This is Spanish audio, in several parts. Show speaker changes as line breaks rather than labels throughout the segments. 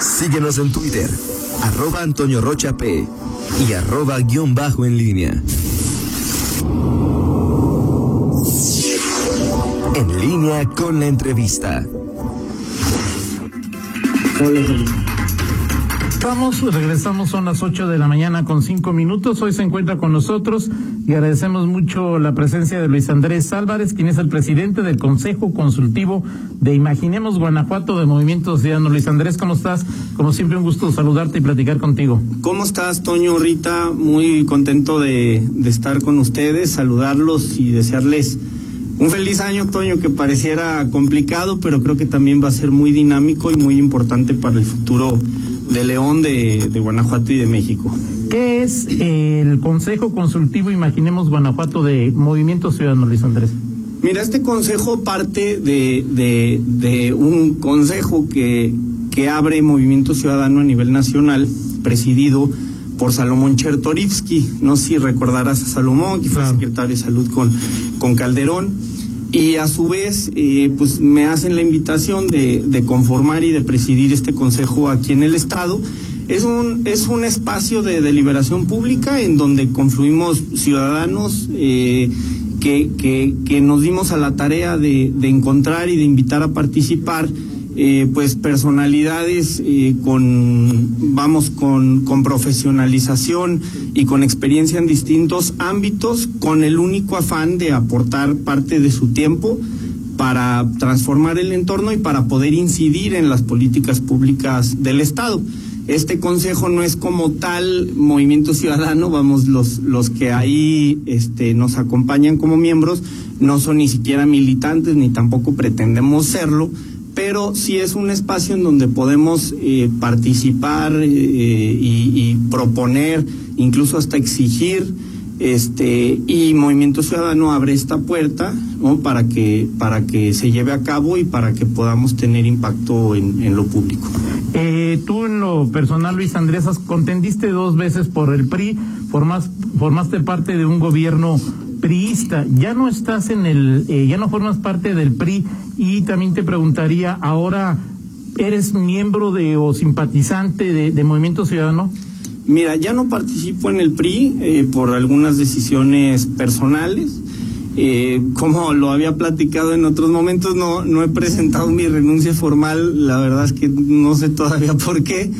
Síguenos en Twitter, arroba Antonio Rocha P y arroba guion bajo en línea. En línea con la entrevista.
Vamos, regresamos, son las 8 de la mañana con 5 minutos. Hoy se encuentra con nosotros y agradecemos mucho la presencia de Luis Andrés Álvarez, quien es el presidente del Consejo Consultivo de Imaginemos Guanajuato de Movimiento Ciudadano. Luis Andrés, ¿cómo estás? Como siempre, un gusto saludarte y platicar contigo.
¿Cómo estás, Toño, Rita? Muy contento de, estar con ustedes, saludarlos y desearles un feliz año, Toño, que pareciera complicado, pero creo que también va a ser muy dinámico y muy importante para el futuro de León, de, de Guanajuato y de México.
¿Qué es el Consejo Consultivo Imaginemos Guanajuato de Movimiento Ciudadano, Luis Andrés?
Mira, este consejo parte de, de, de un consejo que, que abre Movimiento Ciudadano a nivel nacional, presidido por Salomón Chertorivsky. No sé si recordarás a Salomón, que fue
Claro.
secretario de Salud con, con Calderón. Y a su vez, eh, pues me hacen la invitación de, de conformar y de presidir este consejo aquí en el Estado. Es un, es un espacio de deliberación pública en donde confluimos ciudadanos eh, que, que, nos dimos a la tarea de, de encontrar y de invitar a participar eh, pues personalidades eh, con vamos con, con profesionalización y con experiencia en distintos ámbitos con el único afán de aportar parte de su tiempo para transformar el entorno y para poder incidir en las políticas públicas del Estado. Este consejo no es como tal movimiento ciudadano, vamos, los, los que ahí este, nos acompañan como miembros no son ni siquiera militantes ni tampoco pretendemos serlo, pero sí es un espacio en donde podemos eh, participar eh, y, y proponer, incluso hasta exigir este y Movimiento Ciudadano abre esta puerta ¿no? para que para que se lleve a cabo y para que podamos tener impacto en, en lo público.
Eh, tú en lo personal, Luis Andrés, contendiste dos veces por el PRI, formas, formaste parte de un gobierno priista, ya no estás en el, eh, ya no formas parte del PRI y también te preguntaría, ahora eres miembro de o simpatizante de Movimiento Ciudadano.
Mira, ya no participo en el PRI eh, por algunas decisiones personales. Eh, como lo había platicado en otros momentos, no, no he presentado mi renuncia formal. La verdad es que no sé todavía por qué,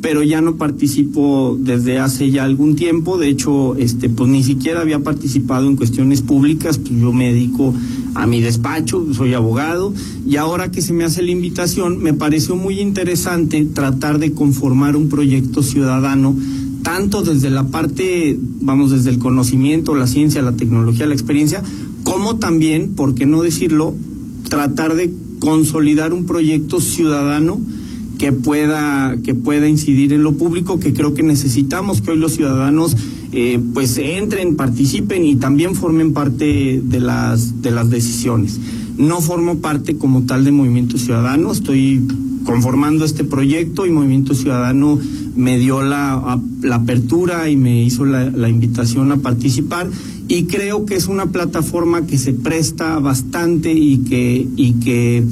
pero ya no participo desde hace ya algún tiempo. De hecho, este, pues ni siquiera había participado en cuestiones públicas. Pues yo me dedico a mi despacho, soy abogado, y ahora que se me hace la invitación, me pareció muy interesante tratar de conformar un proyecto ciudadano tanto desde la parte, vamos, desde el conocimiento, la ciencia, la tecnología, la experiencia, como también, por qué no decirlo, tratar de consolidar un proyecto ciudadano que pueda que pueda incidir en lo público que creo que necesitamos que hoy los ciudadanos eh, pues entren participen y también formen parte de las de las decisiones. No formo parte como tal de Movimiento Ciudadano estoy conformando este proyecto y Movimiento Ciudadano me dio la, la apertura y me hizo la, la invitación a participar y creo que es una plataforma que se presta bastante y que y que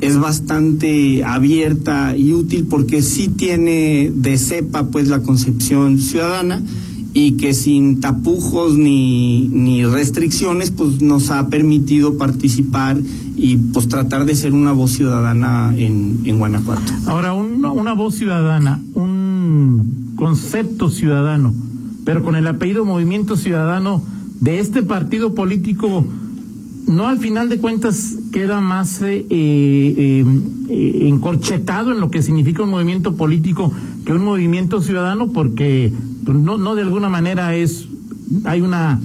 es bastante abierta y útil porque sí tiene de cepa pues la concepción ciudadana y que sin tapujos ni, ni restricciones pues nos ha permitido participar y pues tratar de ser una voz ciudadana en, en Guanajuato.
Ahora, un- una voz ciudadana, un concepto ciudadano, pero con el apellido Movimiento Ciudadano de este partido político, no al final de cuentas queda más eh, eh, eh, encorchetado en lo que significa un movimiento político que un movimiento ciudadano, porque pues, no, no de alguna manera es, hay una,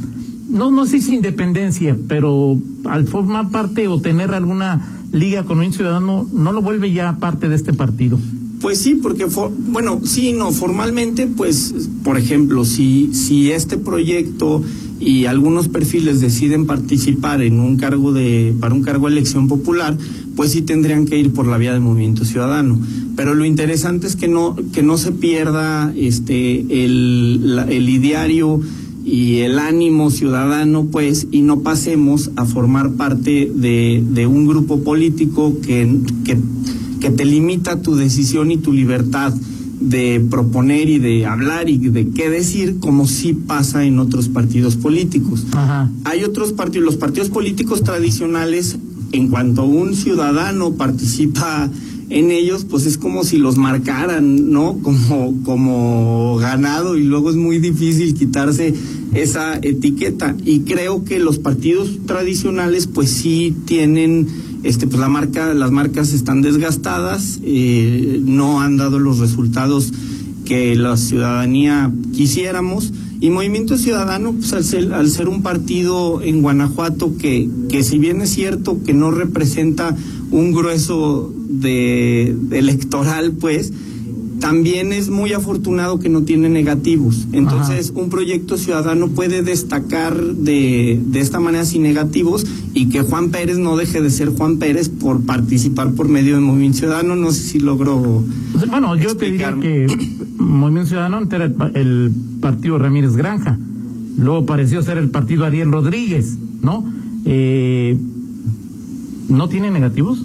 no, no sé si independencia, pero al formar parte o tener alguna liga con un ciudadano, no lo vuelve ya parte de este partido.
Pues sí, porque, bueno, sí, no, formalmente, pues, por ejemplo, si, si este proyecto y algunos perfiles deciden participar en un cargo de, para un cargo de elección popular, pues sí tendrían que ir por la vía del movimiento ciudadano. Pero lo interesante es que no, que no se pierda este el, la- el ideario y el ánimo ciudadano, pues, y no pasemos a formar parte de, de un grupo político que, que, que te limita tu decisión y tu libertad de proponer y de hablar y de qué decir, como sí pasa en otros partidos políticos. Hay otros partidos, los partidos políticos tradicionales, en cuanto un ciudadano participa en ellos, pues es como si los marcaran, ¿no? Como, como ganado y luego es muy difícil quitarse esa etiqueta. Y creo que los partidos tradicionales, pues sí tienen, este, pues la marca, las marcas están desgastadas, eh, no han dado los resultados que la ciudadanía quisiéramos. Y Movimiento Ciudadano, pues al ser, al ser un partido en Guanajuato que, que si bien es cierto que no representa un grueso de, electoral, pues, también es muy afortunado que no tiene negativos. Entonces, un proyecto ciudadano puede destacar de, de, esta manera sin negativos y que Juan Pérez no deje de ser Juan Pérez por participar por medio de Movimiento Ciudadano. No sé si logro.
Bueno, yo te diría que Movimiento Ciudadano era el, partido Ramírez Granja. Luego pareció ser el partido Ariel Rodríguez, ¿no? Eh, ¿No tiene negativos?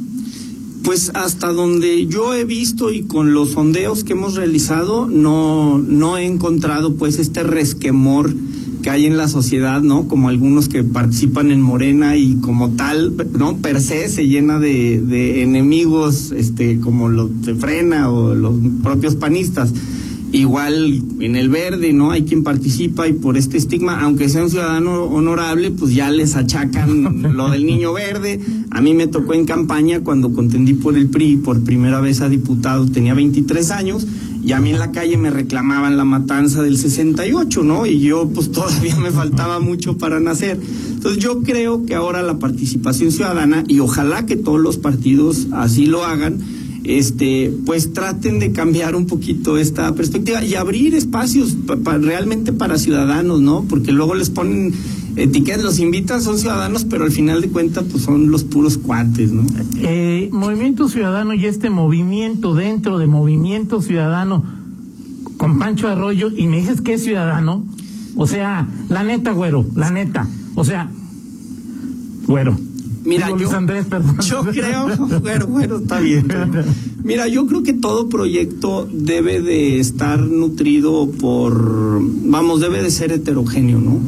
Pues hasta donde yo he visto y con los sondeos que hemos realizado, no, no he encontrado pues este resquemor que hay en la sociedad, ¿no? Como algunos que participan en Morena y como tal, ¿no? Per se se llena de, de enemigos, este, como los de Frena o los propios panistas. Igual en el verde, ¿no? Hay quien participa y por este estigma, aunque sea un ciudadano honorable, pues ya les achacan lo del niño verde. A mí me tocó en campaña cuando contendí por el PRI por primera vez a diputado, tenía 23 años y a mí en la calle me reclamaban la matanza del 68, ¿no? Y yo pues todavía me faltaba mucho para nacer. Entonces yo creo que ahora la participación ciudadana, y ojalá que todos los partidos así lo hagan, este, pues traten de cambiar un poquito esta perspectiva y abrir espacios realmente para ciudadanos, ¿no? Porque luego les ponen etiquetas, los invitan, son ciudadanos, pero al final de cuentas, pues son los puros cuates, ¿no?
Eh, movimiento Ciudadano y este movimiento dentro de Movimiento Ciudadano con Pancho Arroyo, y me dices que es ciudadano, o sea, la neta, güero, la neta, o sea, güero
Mira, yo, yo creo, bueno, bueno, está bien. Mira, yo creo que todo proyecto debe de estar nutrido por, vamos, debe de ser heterogéneo, ¿no?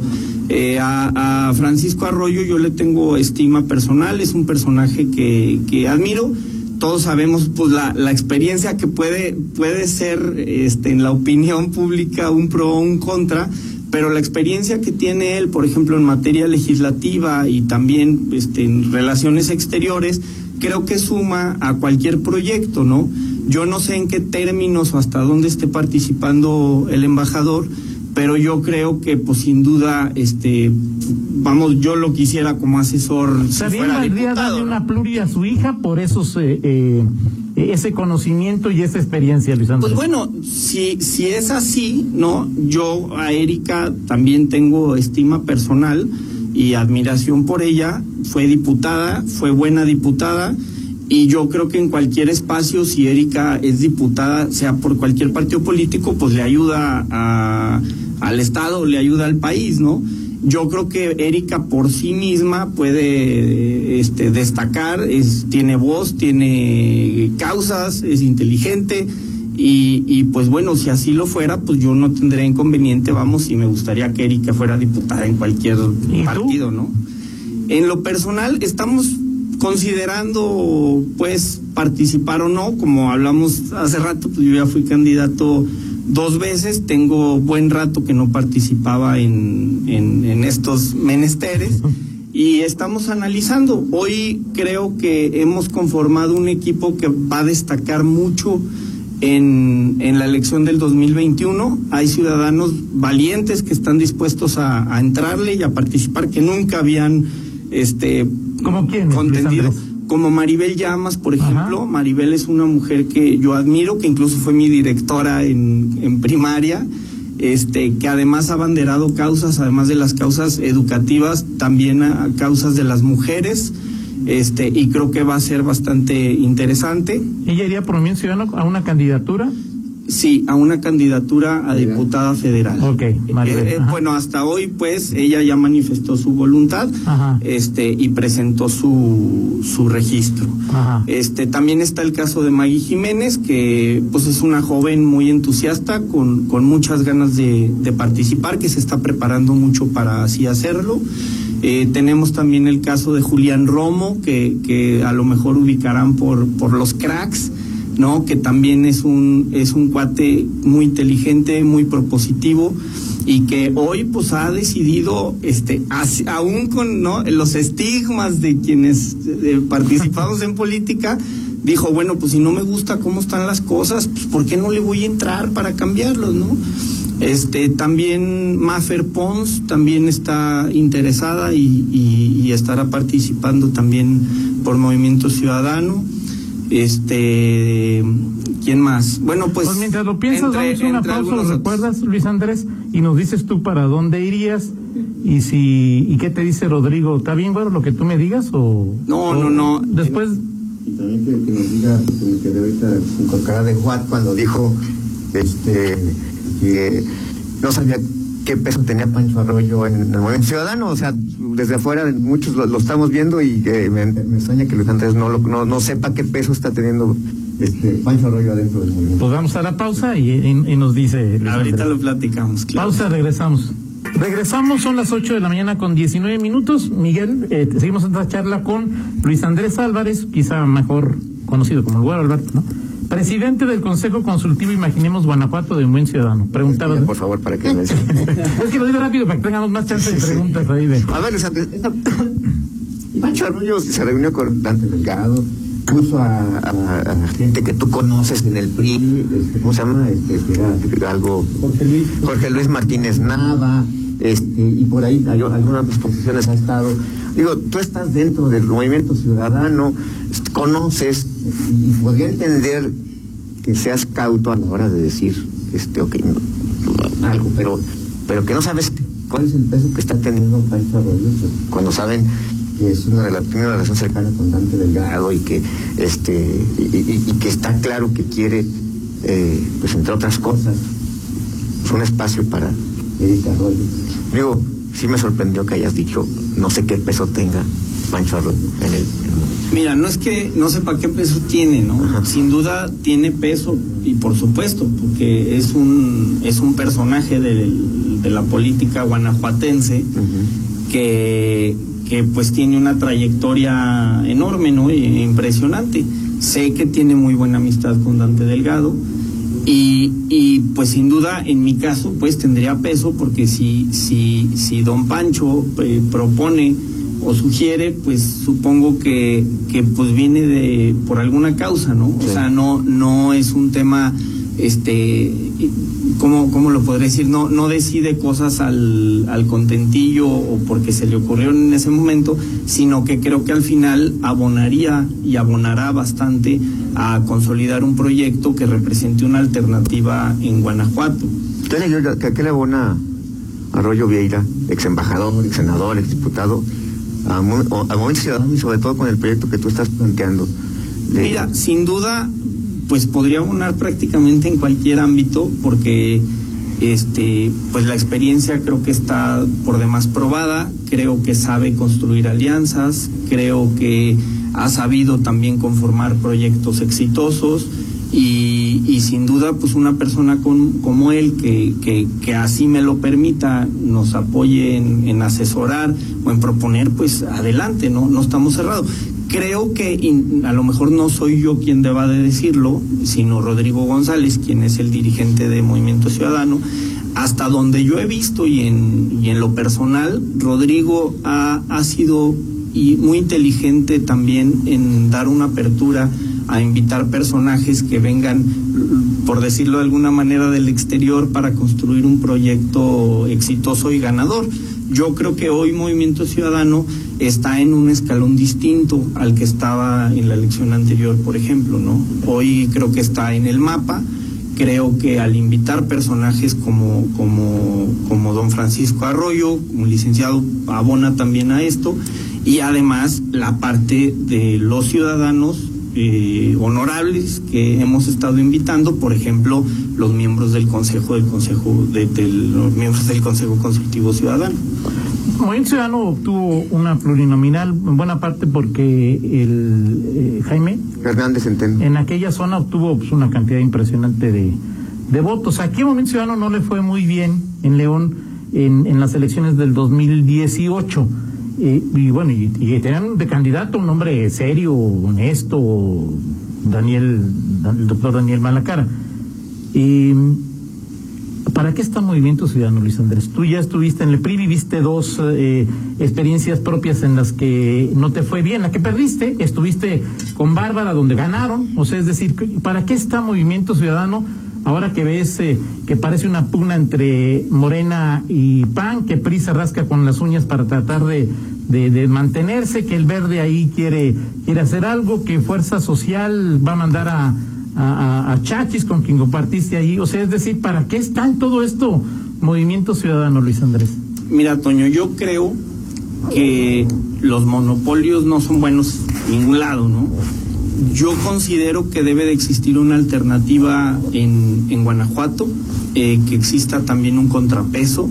Eh, a, Francisco Arroyo yo le tengo estima personal, es un personaje que, que admiro. Todos sabemos pues la, la experiencia que puede, puede ser este, en la opinión pública un pro o un contra pero la experiencia que tiene él, por ejemplo, en materia legislativa y también este, en relaciones exteriores, creo que suma a cualquier proyecto, ¿no? Yo no sé en qué términos o hasta dónde esté participando el embajador, pero yo creo que pues sin duda este vamos yo lo quisiera como asesor
si fuera darle una pluri a su hija por esos eh, eh, ese conocimiento y esa experiencia Luis
Pues bueno si si es así no yo a Erika también tengo estima personal y admiración por ella. Fue diputada fue buena diputada y yo creo que en cualquier espacio, si Erika es diputada, sea por cualquier partido político, pues le ayuda a, al Estado, le ayuda al país, ¿no? Yo creo que Erika por sí misma puede este, destacar, es, tiene voz, tiene causas, es inteligente. Y, y, pues bueno, si así lo fuera, pues yo no tendría inconveniente, vamos, y me gustaría que Erika fuera diputada en cualquier partido, ¿no? En lo personal, estamos considerando pues participar o no, como hablamos hace rato, pues yo ya fui candidato dos veces, tengo buen rato que no participaba en, en, estos menesteres y estamos analizando. Hoy creo que hemos conformado un equipo que va a destacar mucho en, en la elección del 2021. Hay ciudadanos valientes que están dispuestos a, a entrarle y a participar, que nunca habían este
¿Como quién?
Contendido. Como Maribel Llamas, por ejemplo. Maribel es una mujer que yo admiro, que incluso fue mi directora en, en primaria, este, que además ha abanderado causas, además de las causas educativas, también a, causas de las mujeres. Este, y creo que va a ser bastante interesante.
¿Ella iría por Movimiento Ciudadano a una candidatura?
Sí, a una candidatura a diputada federal.
Ok, Maribel,
Eh, eh, bueno, hasta hoy, pues, ella ya manifestó su voluntad,
Ajá.
este, y presentó su, su registro.
Ajá.
Este, también está el caso de Maggie Jiménez, que pues es una joven muy entusiasta, con, con muchas ganas de, de participar, que se está preparando mucho para así hacerlo. Eh, tenemos también el caso de Julián Romo, que, que a lo mejor ubicarán por, por los cracks, ¿no? Que también es un, es un cuate muy inteligente, muy propositivo y que hoy pues ha decidido, este, aún con ¿no? los estigmas de quienes eh, participamos en política, dijo, bueno, pues si no me gusta cómo están las cosas, pues ¿por qué no le voy a entrar para cambiarlos, no? Este, también Mafer Pons también está interesada y estará participando también por Movimiento Ciudadano. Este, ¿quién más? Bueno, pues.
Pues mientras lo piensas,
entre-
vamos a una pausa, ¿lo
otros.
recuerdas, Luis Andrés? Y nos dices tú para dónde irías y si y qué te dice Rodrigo. ¿Está bien, bueno, lo que tú me digas o
No,
o
no, no.
Después,
Y también que, que nos diga, que me quedé ahorita con cara de Juan cuando dijo este que no sabía qué peso tenía Pancho Arroyo en, el movimiento ciudadano. O sea, desde afuera muchos lo, lo estamos viendo y eh, me, me extraña que Luis Andrés no, lo- no, no sepa qué peso está teniendo este Pancho Arroyo adentro del movimiento.
pues vamos a la pausa y, y- y nos dice. Luis
Ahorita
Andrés.
lo platicamos, claro.
Pausa, regresamos. Regresamos, son las 8 de la mañana con 19 minutos. Miguel, eh, seguimos esta charla con Luis Andrés Álvarez, quizá mejor conocido como el Güero Alberto, ¿no? Presidente del Consejo Consultivo Imaginemos Guanajuato de un buen ciudadano. Preguntaba.
Por favor, para que me
es que lo digo rápido para que tengamos más chance de preguntas ahí de.
A ver, esa- Pancho Arroyo se reunió con Dante Delgado, puso a, a- a la gente que tú conoces en el PRI, este, ¿cómo se llama? Este, era algo...
Jorge Luis.
Jorge Luis Martínez Nava, este, y por ahí hay algunas posiciones ha estado. Digo, tú estás dentro del movimiento ciudadano, conoces, y, podría entender que seas cauto a la hora de decir, este, no, algo, pero, pero que no sabes cuál es el peso que está teniendo pues, cuando saben que es una, rela- tiene una relación cercana con Dante Delgado y que, este, y que está claro que quiere, eh, pues entre otras cosas, es un espacio para Erika Arroyo. Digo, sí me sorprendió que hayas dicho, no sé qué peso tenga Pancho Arroyo en el...
Mira, no es que no sepa qué peso tiene, ¿no?
Ajá.
Sin duda tiene peso y por supuesto, porque es un es un personaje del- de la política guanajuatense que que pues tiene una trayectoria enorme, ¿no? E impresionante. Sé que tiene muy buena amistad con Dante Delgado y, y pues sin duda en mi caso pues tendría peso porque si si si Don Pancho eh, propone o sugiere pues supongo que que pues viene de por alguna causa, ¿no?
Sí.
O sea, no no es un tema este ¿cómo, cómo lo podré decir? No, no decide cosas al, al contentillo o porque se le ocurrieron en ese momento, sino que creo que al final abonaría y abonará bastante a consolidar un proyecto que represente una alternativa en Guanajuato.
¿Qué qué- le abona Arroyo Vieira, ex embajador, ex senador, ex diputado, al Movimiento Ciudadano y sobre todo con el proyecto que tú estás planteando? De-
Mira, sin duda, pues podría abonar prácticamente en cualquier ámbito porque este pues la experiencia creo que está por demás probada, creo que sabe construir alianzas, creo que ha sabido también conformar proyectos exitosos. Y, sin duda pues una persona con- como él que, que, que así me lo permita nos apoye en, en asesorar o en proponer pues adelante no no estamos cerrados creo que in- a lo mejor no soy yo quien deba de decirlo sino Rodrigo González quien es el dirigente de Movimiento Ciudadano hasta donde yo he visto y en, y en lo personal Rodrigo ha, ha sido y muy inteligente también en dar una apertura a invitar personajes que vengan, por decirlo de alguna manera, del exterior para construir un proyecto exitoso y ganador. Yo creo que hoy Movimiento Ciudadano está en un escalón distinto al que estaba en la elección anterior, por ejemplo, ¿no? Hoy creo que está en el mapa. Creo que al invitar personajes como, como, como don Francisco Arroyo, un licenciado, abona también a esto, y además la parte de los ciudadanos eh, honorables que hemos estado invitando, por ejemplo, los miembros del Consejo del Consejo de, de los miembros del Consejo Consultivo Ciudadano.
Movimiento Ciudadano obtuvo una plurinominal en buena parte porque el eh, Jaime
Hernández Centeno.
en aquella zona obtuvo pues, una cantidad impresionante de, de votos. Aquí Movimiento Ciudadano no le fue muy bien en León en, en las elecciones del 2018. Eh, y bueno, y, y tenían de candidato un hombre serio, honesto, Daniel, el doctor Daniel Malacara. Y, ¿Para qué está Movimiento Ciudadano, Luis Andrés? Tú ya estuviste en el PRI, viviste dos eh, experiencias propias en las que no te fue bien, la que perdiste, estuviste con Bárbara donde ganaron, o sea, es decir, ¿para qué está Movimiento Ciudadano ahora que ves eh, que parece una pugna entre Morena y PAN, que PRI se rasca con las uñas para tratar de, de, mantenerse, que el verde ahí quiere, quiere hacer algo, que Fuerza Social va a mandar a a, a, a, Chachis con quien compartiste ahí. O sea, es decir, ¿para qué está en todo esto Movimiento Ciudadano, Luis Andrés?
Mira, Toño, yo creo que los monopolios no son buenos en ningún lado, ¿no? Yo considero que debe de existir una alternativa en, en Guanajuato, eh, que exista también un contrapeso,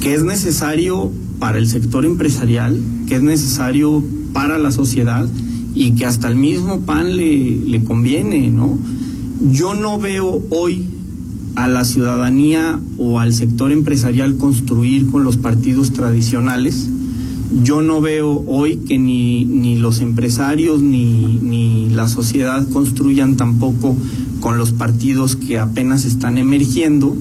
que es necesario para el sector empresarial, que es necesario para la sociedad y que hasta el mismo PAN le, le conviene, ¿no? Yo no veo hoy a la ciudadanía o al sector empresarial construir con los partidos tradicionales. Yo no veo hoy que ni, ni los empresarios ni, ni la sociedad construyan tampoco con los partidos que apenas están emergiendo,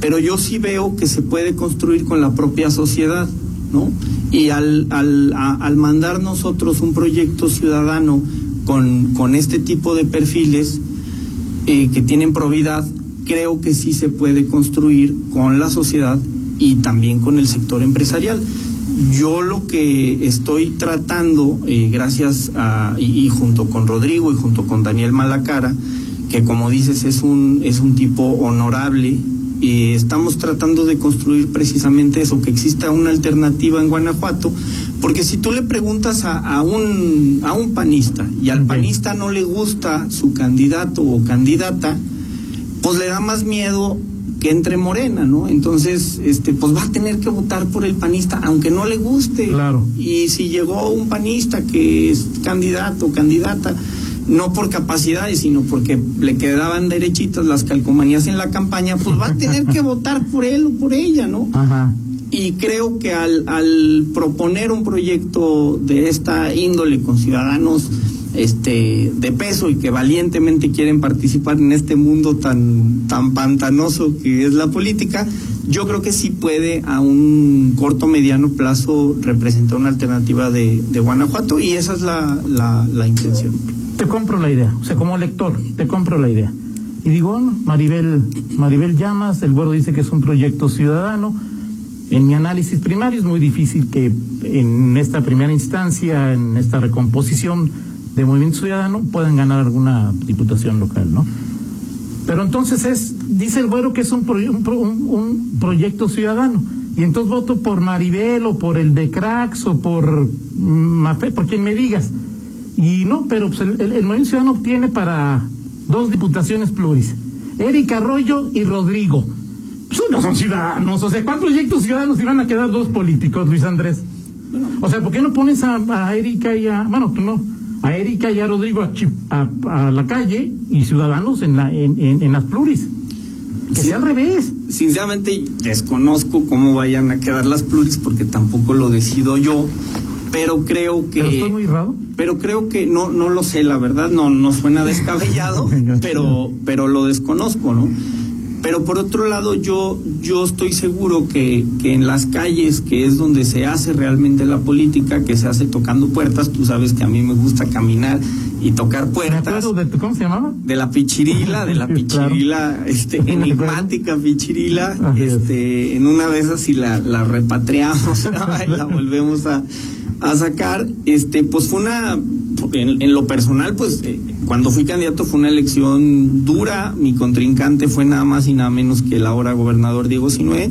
pero yo sí veo que se puede construir con la propia sociedad, ¿no? Y al, al, al mandar nosotros un proyecto ciudadano con, con este tipo de perfiles eh, que tienen probidad, creo que sí se puede construir con la sociedad y también con el sector empresarial. Yo lo que estoy tratando, eh, gracias a, y, y, junto con Rodrigo y junto con Daniel Malacara, que como dices es un, es un tipo honorable, y estamos tratando de construir precisamente eso, que exista una alternativa en Guanajuato, porque si tú le preguntas a, a, un, a un panista y al panista no le gusta su candidato o candidata, pues le da más miedo que entre Morena, ¿no? Entonces, este, pues va a tener que votar por el panista, aunque no le guste.
Claro.
Y si llegó un panista que es candidato o candidata, no por capacidades, sino porque le quedaban derechitas las calcomanías en la campaña, pues va a tener que votar por él o por ella, ¿no?
Ajá.
Y creo que al, al proponer un proyecto de esta índole con ciudadanos este de peso y que valientemente quieren participar en este mundo tan tan pantanoso que es la política, yo creo que sí puede a un corto mediano plazo representar una alternativa de, de Guanajuato y esa es la, la, intención.
Te compro la idea, o sea, como lector, te compro la idea. Y digo, Maribel, Maribel Llamas, el güero dice que es un proyecto ciudadano. En mi análisis primario es muy difícil que en esta primera instancia, en esta recomposición, de Movimiento Ciudadano puedan ganar alguna diputación local, ¿no? Pero entonces es, dice el güero que es un, un, proyecto ciudadano. Y entonces voto por Maribel o por el de Cracks o por Mafé, por quien me digas. Y no, pero pues el, Movimiento Ciudadano tiene para dos diputaciones pluris. Erika Arroyo y Rodrigo. Pues no son ciudadanos. O sea, ¿cuántos proyectos ciudadanos iban a quedar dos políticos, Luis Andrés? O sea, ¿por qué no pones a, a Erika y a... Bueno, tú no a Erika y a Rodrigo a, a, a, la calle y ciudadanos en, la, en, en, en las pluris. Que sí, sea al revés.
Sinceramente desconozco cómo vayan a quedar las pluris porque tampoco lo decido yo, pero creo que...
¿Pero estoy muy raro?
Pero creo que no, no lo sé, la verdad, no, no suena descabellado, pero, pero lo desconozco, ¿no? Pero por otro lado, yo, yo estoy seguro que, que en las calles, que es donde se hace realmente la política, que se hace tocando puertas, tú sabes que a mí me gusta caminar y tocar puertas.
De, ¿Cómo se llamaba?
De la pichirila, de la pichirila, claro. este, enigmática pichirila. este, en una de esas si la, la repatriamos, la volvemos a, a sacar, este, pues fue una, en, en lo personal, pues eh, cuando fui candidato fue una elección dura, mi contrincante fue nada más y nada menos que el ahora gobernador Diego Sinué,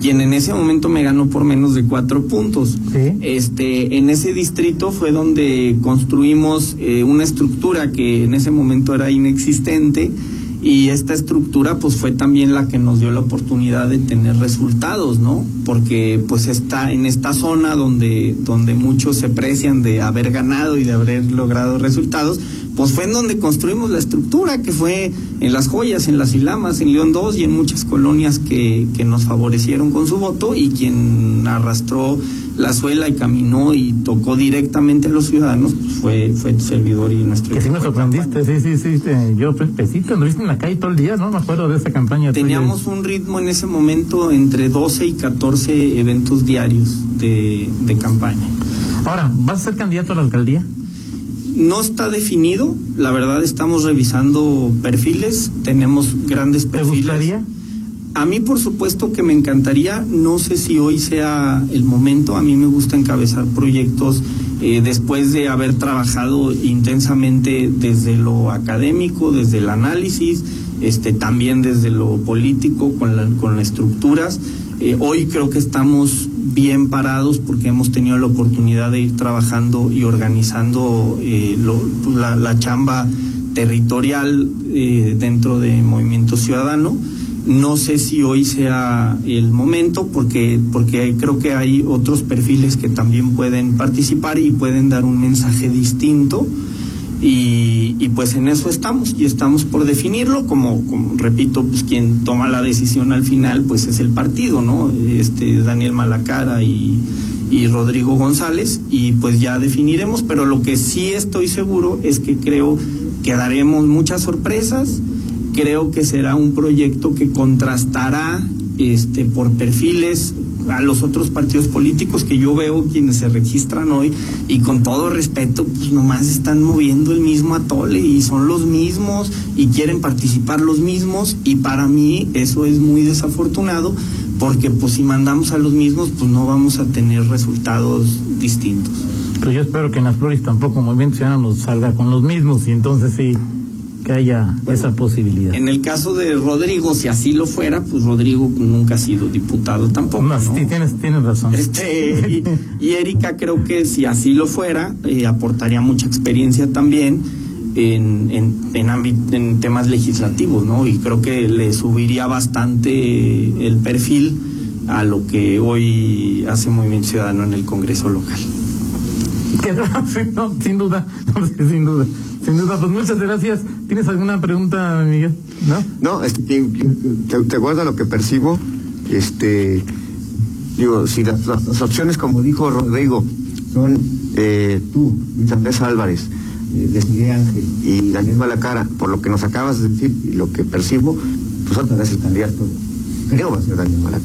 quien en ese momento me ganó por menos de cuatro puntos.
Sí.
Este, en ese distrito fue donde construimos eh, una estructura que en ese momento era inexistente y esta estructura pues fue también la que nos dio la oportunidad de tener resultados, ¿no? Porque pues está en esta zona donde donde muchos se precian de haber ganado y de haber logrado resultados, pues fue en donde construimos la estructura, que fue en Las Joyas, en Las Ilamas, en León 2 y en muchas colonias que, que nos favorecieron con su voto y quien arrastró la suela y caminó y tocó directamente a los ciudadanos pues fue, fue tu servidor y nuestro
Que sí me sorprendiste, sí, sí, sí. te- yo, pues, pesito, anduviste en la calle todo el día, ¿no? Me acuerdo de esa campaña. tuya.
Teníamos un ritmo en ese momento entre 12 y 14 eventos diarios de, de campaña.
Ahora, ¿vas a ser candidato a la alcaldía?
No está definido, la verdad estamos revisando perfiles, tenemos grandes
¿Te
perfiles.
gustaría?
A mí por supuesto que me encantaría, no sé si hoy sea el momento, a mí me gusta encabezar proyectos eh, después de haber trabajado intensamente desde lo académico, desde el análisis, este, también desde lo político, con, la- con las estructuras. Eh, hoy creo que estamos bien parados porque hemos tenido la oportunidad de ir trabajando y organizando eh, la chamba territorial eh, dentro de Movimiento Ciudadano. No sé si hoy sea el momento porque, porque creo que hay otros perfiles que también pueden participar y pueden dar un mensaje distinto. Y, y pues en eso estamos y estamos por definirlo como, como repito pues quien toma la decisión al final pues es el partido no este Daniel Malacara y, y Rodrigo González y pues ya definiremos pero lo que sí estoy seguro es que creo que daremos muchas sorpresas creo que será un proyecto que contrastará este por perfiles a los otros partidos políticos que yo veo quienes se registran hoy y con todo respeto pues nomás están moviendo el mismo atole y son los mismos y quieren participar los mismos y para mí eso es muy desafortunado porque pues si mandamos a los mismos pues no vamos a tener resultados distintos.
Pues yo espero que en las flores tampoco Movimiento Ciudadano salga con los mismos y entonces sí que haya esa posibilidad.
En el caso de Rodrigo, si así lo fuera, pues Rodrigo nunca ha sido diputado tampoco.
No, tienes, tienes razón.
Este, y, y Erika creo que si así lo fuera, eh, aportaría mucha experiencia también en, en, en, en temas legislativos, ¿no? Y creo que le subiría bastante el perfil a lo que hoy hace Movimiento Ciudadano en el Congreso local.
No, sin duda, no, sin duda, sin duda. Pues muchas gracias. ¿Tienes alguna pregunta, Miguel? ¿No?
No, este, te, te, acuerdas lo que percibo, este, digo, si las, las- opciones, como dijo Rodrigo, son eh, tú, Luis Andrés Álvarez, eh, Ángel y Daniel Malacara, por lo que nos acabas de decir y lo que percibo, pues otra vez el candidato, creo va a ser Daniel Malacara,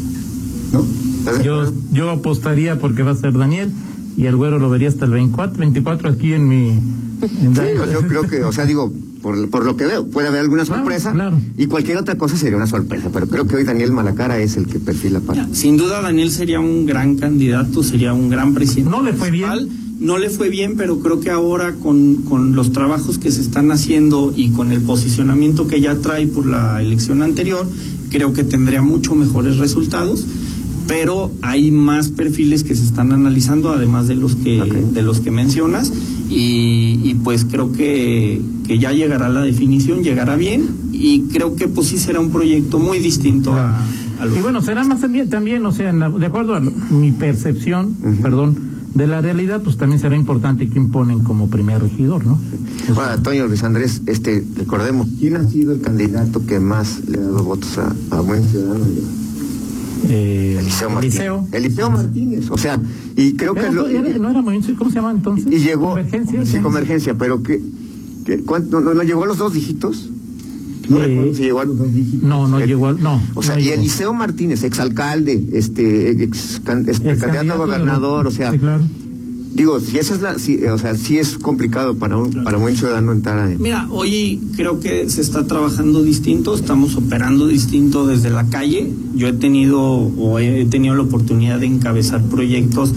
¿no? ¿Estás de
Yo, yo apostaría porque va a ser Daniel y el güero lo vería hasta el 24, 24 aquí en mi... en-
Sí, yo, yo creo que, o sea, digo, por, por lo que veo, puede haber alguna sorpresa
claro.
y cualquier otra cosa sería una sorpresa, pero creo que hoy Daniel Malacara es el que perfila para.
Sin duda Daniel sería un gran candidato, sería un gran presidente.
No le fue bien.
No le fue bien, pero creo que ahora con, con los trabajos que se están haciendo y con el posicionamiento que ya trae por la elección anterior, creo que tendría mucho mejores resultados. Pero hay más perfiles que se están analizando, además de los que, de los que mencionas, y, y pues creo que, que ya llegará la definición, llegará bien, y creo que pues sí será un proyecto muy distinto a, a lo
Y bueno, será más también, también o sea, en la- de acuerdo a mi percepción, perdón, de la realidad, pues también será importante quién ponen como primer regidor, ¿no? O sea,
Ahora, Toño Luis Andrés, este, recordemos, ¿quién ha sido el candidato que más le ha dado votos a, a Buen Ciudadano?
Eh,
Eliseo Martínez.
Eliseo.
Eliseo Martínez, o sea, y creo que
Era-
lo-
era- no era movimiento, ¿cómo se llama entonces?
y llegó
Convergencia.
sí, convergencia, pero que, que ¿cuánto, no, no llegó a los dos dígitos? No
Eh,
recuerdo si llegó a los dos dígitos.
No, no
El-
llegó al- no,
O sea,
no
y. Eliseo Martínez, exalcalde, este, ex, can- este,
El
candidato a gobernador, o sea,
Sí, claro.
Digo, si esa es la, si, o sea, sí es complicado para un, para un ciudadano entrar a,
Mira, hoy creo que se está trabajando distinto, estamos operando distinto desde la calle. Yo he tenido o he tenido la oportunidad de encabezar proyectos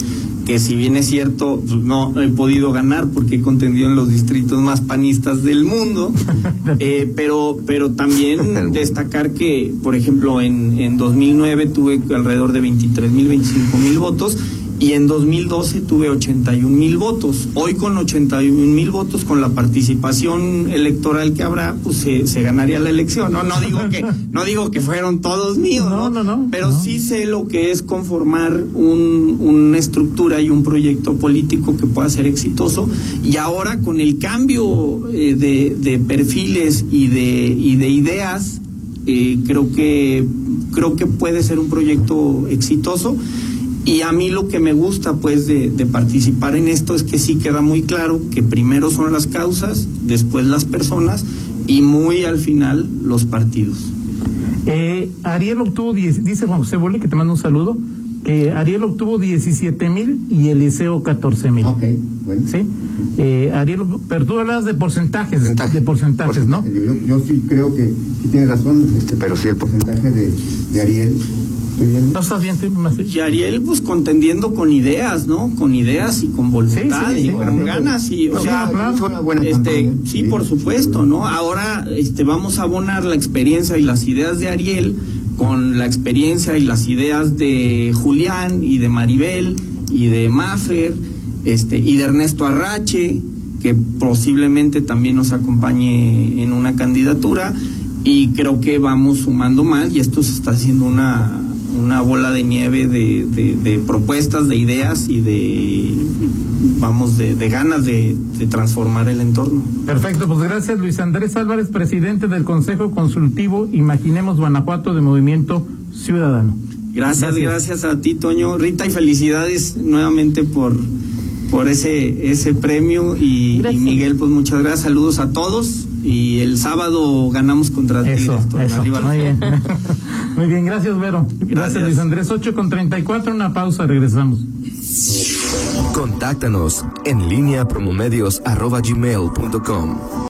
que si bien es cierto, pues, no he podido ganar porque he contendido en los distritos más panistas del mundo, eh, pero, pero también destacar que, por ejemplo, en, en 2009 tuve alrededor de 23 mil, 25 mil votos y en 2012 tuve 81 mil votos. Hoy con 81 mil votos, con la participación electoral que habrá, pues se, se, ganaría la elección. No, no digo que no digo que fueron todos míos, no, no, no pero no. sí sé lo que es conformar un, una estructura y un proyecto político que pueda ser exitoso. Y ahora con el cambio eh, de, de, perfiles y de y de ideas, eh, creo que creo que puede ser un proyecto exitoso. Y a mí lo que me gusta pues de, de, participar en esto es que sí queda muy claro que primero son las causas, después las personas y muy al final los partidos.
Eh, Ariel obtuvo, diez, dice Juan José Bole, que te mando un saludo, que Ariel obtuvo 17 mil y Eliseo 14 mil.
Ok, bueno.
¿Sí? Eh, Ariel, pero tú hablas de porcentajes,
Porcentaje.
de porcentajes, ¿no?
Yo, yo, sí creo que sí tiene razón, este, pero sí el porcentaje de, de Ariel
¿No estás bien,
Y Ariel, pues contendiendo con ideas, ¿no? Con ideas y con voluntad
sí, sí,
y
sí,
con ganas y, o
sí,
sea, este, sí, por supuesto, ¿no? Ahora, este, vamos a abonar la experiencia y las ideas de Ariel con la experiencia y las ideas de Julián y de Maribel y de Maffer, este, y de Ernesto Arrache, que posiblemente también nos acompañe en una candidatura. Y creo que vamos sumando más y esto se está haciendo una una bola de nieve de, de, de, propuestas, de ideas y de, vamos, de, de ganas de, transformar el entorno.
Perfecto, pues gracias Luis Andrés Álvarez, presidente del Consejo Consultivo Imaginemos Guanajuato de Movimiento Ciudadano.
Gracias, gracias, gracias a ti, Toño. Rita, y felicidades nuevamente por, por ese, ese premio. Y, y, Miguel, pues muchas gracias. Saludos a todos. Y el sábado ganamos contra
eso,
Tigres.
Eso, muy bien. muy bien, gracias, Vero. Gracias, gracias, Luis Andrés. 8 con 34, una pausa, regresamos.
Contáctanos en línea promomedios arroba gmail.com.